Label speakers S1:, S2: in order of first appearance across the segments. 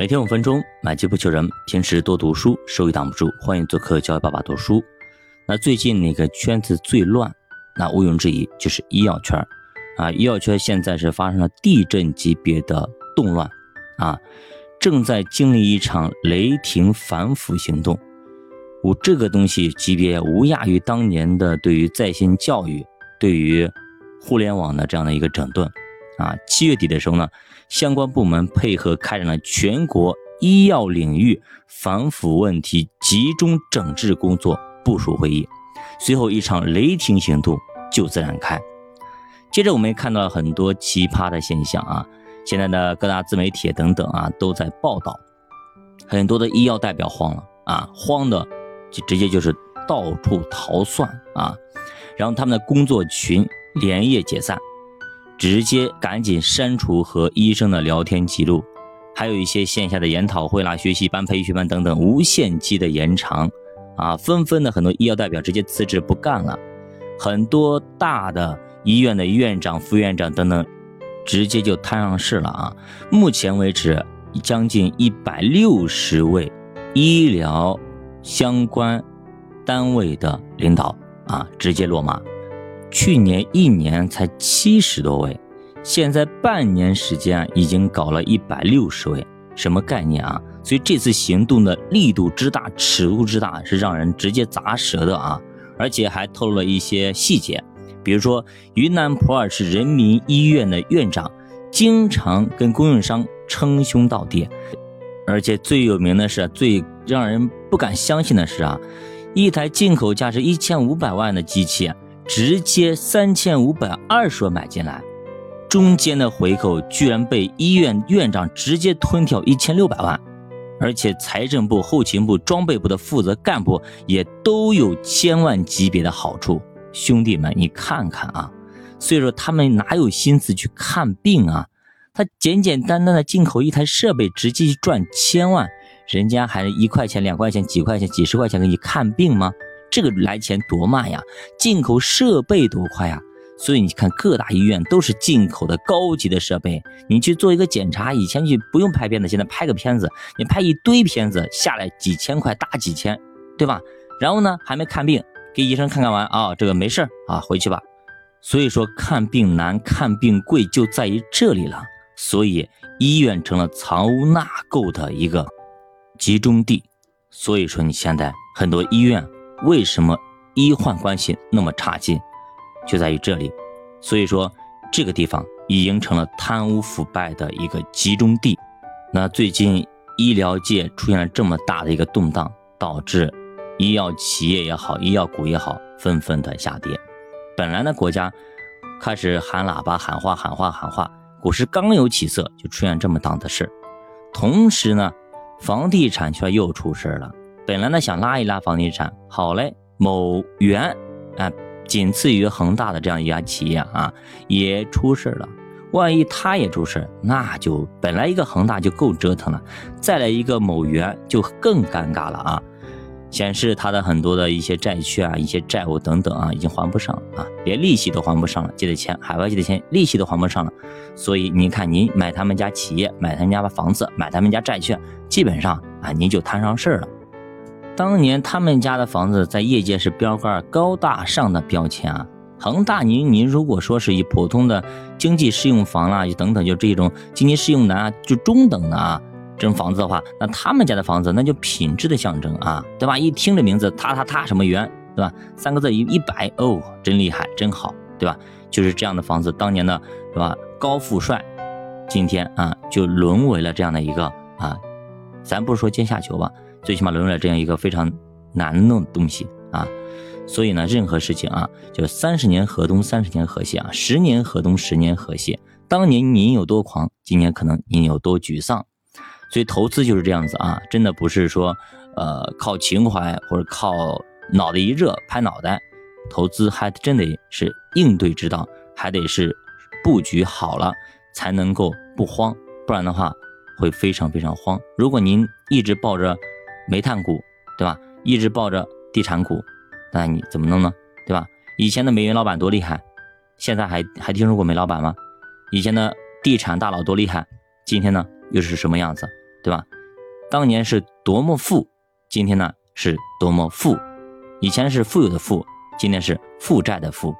S1: 每天五分钟，买机不求人。平时多读书，收益挡不住。欢迎做客教育爸爸读书。那最近那个圈子最乱，那毋庸置疑就是医药圈啊。医药圈现在是发生了地震级别的动乱啊，正在经历一场雷霆反腐行动。我这个东西级别无亚于当年的对于在线教育、对于互联网的这样的一个整顿。啊，七月底的时候呢，相关部门配合开展了全国医药领域反腐问题集中整治工作部署会议，随后一场雷霆行动就此展开。接着我们看到了很多奇葩的现象啊，现在的各大自媒体等等啊都在报道，很多的医药代表慌了啊，慌的就直接就是到处逃窜啊，然后他们的工作群连夜解散。直接赶紧删除和医生的聊天记录，还有一些线下的研讨会啦、学习班、培训班等等无限期的延长，啊，纷纷的很多医药代表直接辞职不干了，很多大的医院的院长、副院长等等，直接就摊上事了啊！目前为止，将近一百六十位医疗相关单位的领导啊，直接落马。去年一年才七十多位，现在半年时间已经搞了一百六十位，什么概念啊？所以这次行动的力度之大、尺度之大，是让人直接砸舌的啊！而且还透露了一些细节，比如说云南普洱市人民医院的院长经常跟供应商称兄道弟，而且最有名的是、最让人不敢相信的是啊，一台进口价值一千五百万的机器。直接三千五百二十万买进来，中间的回扣居然被医院院长直接吞掉一千六百万，而且财政部、后勤部、装备部的负责干部也都有千万级别的好处。兄弟们，你看看啊，所以说他们哪有心思去看病啊？他简简单单的进口一台设备，直接赚千万，人家还一块钱、两块钱、几块钱、几十块钱给你看病吗？这个来钱多慢呀，进口设备多快呀，所以你看各大医院都是进口的高级的设备。你去做一个检查，以前去不用拍片子，现在拍个片子，你拍一堆片子下来几千块，大几千，对吧？然后呢，还没看病，给医生看看完啊，这个没事啊，回去吧。所以说看病难，看病贵就在于这里了。所以医院成了藏污纳垢的一个集中地。所以说你现在很多医院。为什么医患关系那么差劲，就在于这里。所以说，这个地方已经成了贪污腐败的一个集中地。那最近医疗界出现了这么大的一个动荡，导致医药企业也好，医药股也好，纷纷的下跌。本来呢，国家开始喊喇叭、喊话、喊话、喊话，股市刚有起色，就出现这么档的事。同时呢，房地产圈又出事了。本来呢想拉一拉房地产，好嘞，某源啊，仅次于恒大的这样一家企业啊，也出事了。万一他也出事，那就本来一个恒大就够折腾了，再来一个某源就更尴尬了啊！显示他的很多的一些债券啊、一些债务等等啊，已经还不上了啊，连利息都还不上了，借的钱，海外借的钱，利息都还不上了。所以你看，您买他们家企业，买他们家的房子，买他们家债券，基本上啊，您就摊上事儿了。当年他们家的房子在业界是标杆高大上的标签啊。恒大，您您如果说是以普通的经济适用房啦，就等等，就这种经济适用的啊，就中等的啊，这种房子的话，那他们家的房子那就品质的象征啊，对吧？一听这名字，他他他什么元，对吧？三个字一一摆，哦，真厉害，真好，对吧？就是这样的房子，当年的，对吧？高富帅，今天啊，就沦为了这样的一个啊，咱不说阶下囚吧？最起码沦为了这样一个非常难弄的东西啊，所以呢，任何事情啊，就三十年河东，三十年河西啊，十年河东，十年河西。当年您有多狂，今年可能您有多沮丧。所以投资就是这样子啊，真的不是说呃靠情怀或者靠脑袋一热拍脑袋，投资还真得是应对之道，还得是布局好了才能够不慌，不然的话会非常非常慌。如果您一直抱着。煤炭股，对吧？一直抱着地产股，那你怎么弄呢？对吧？以前的煤云老板多厉害，现在还还听说过煤老板吗？以前的地产大佬多厉害，今天呢又是什么样子？对吧？当年是多么富，今天呢是多么富，以前是富有的富，今天是负债的负，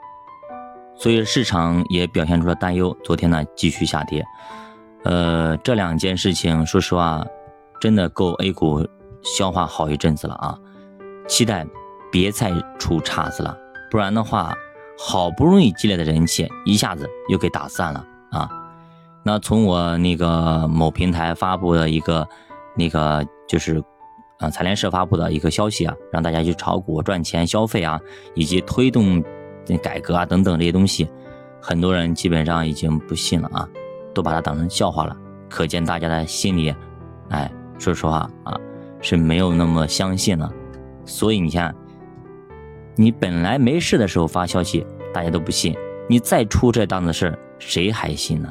S1: 所以市场也表现出了担忧。昨天呢继续下跌，呃，这两件事情说实话，真的够 A 股消化好一阵子了啊！期待别再出岔子了，不然的话，好不容易积累的人气一下子又给打散了啊！那从我那个某平台发布的一个。那个就是，啊，财联社发布的一个消息啊，让大家去炒股赚钱、消费啊，以及推动改革啊等等这些东西，很多人基本上已经不信了啊，都把它当成笑话了。可见大家的心里，哎，说实话啊，是没有那么相信了。所以你看，你本来没事的时候发消息，大家都不信，你再出这档子事谁还信呢？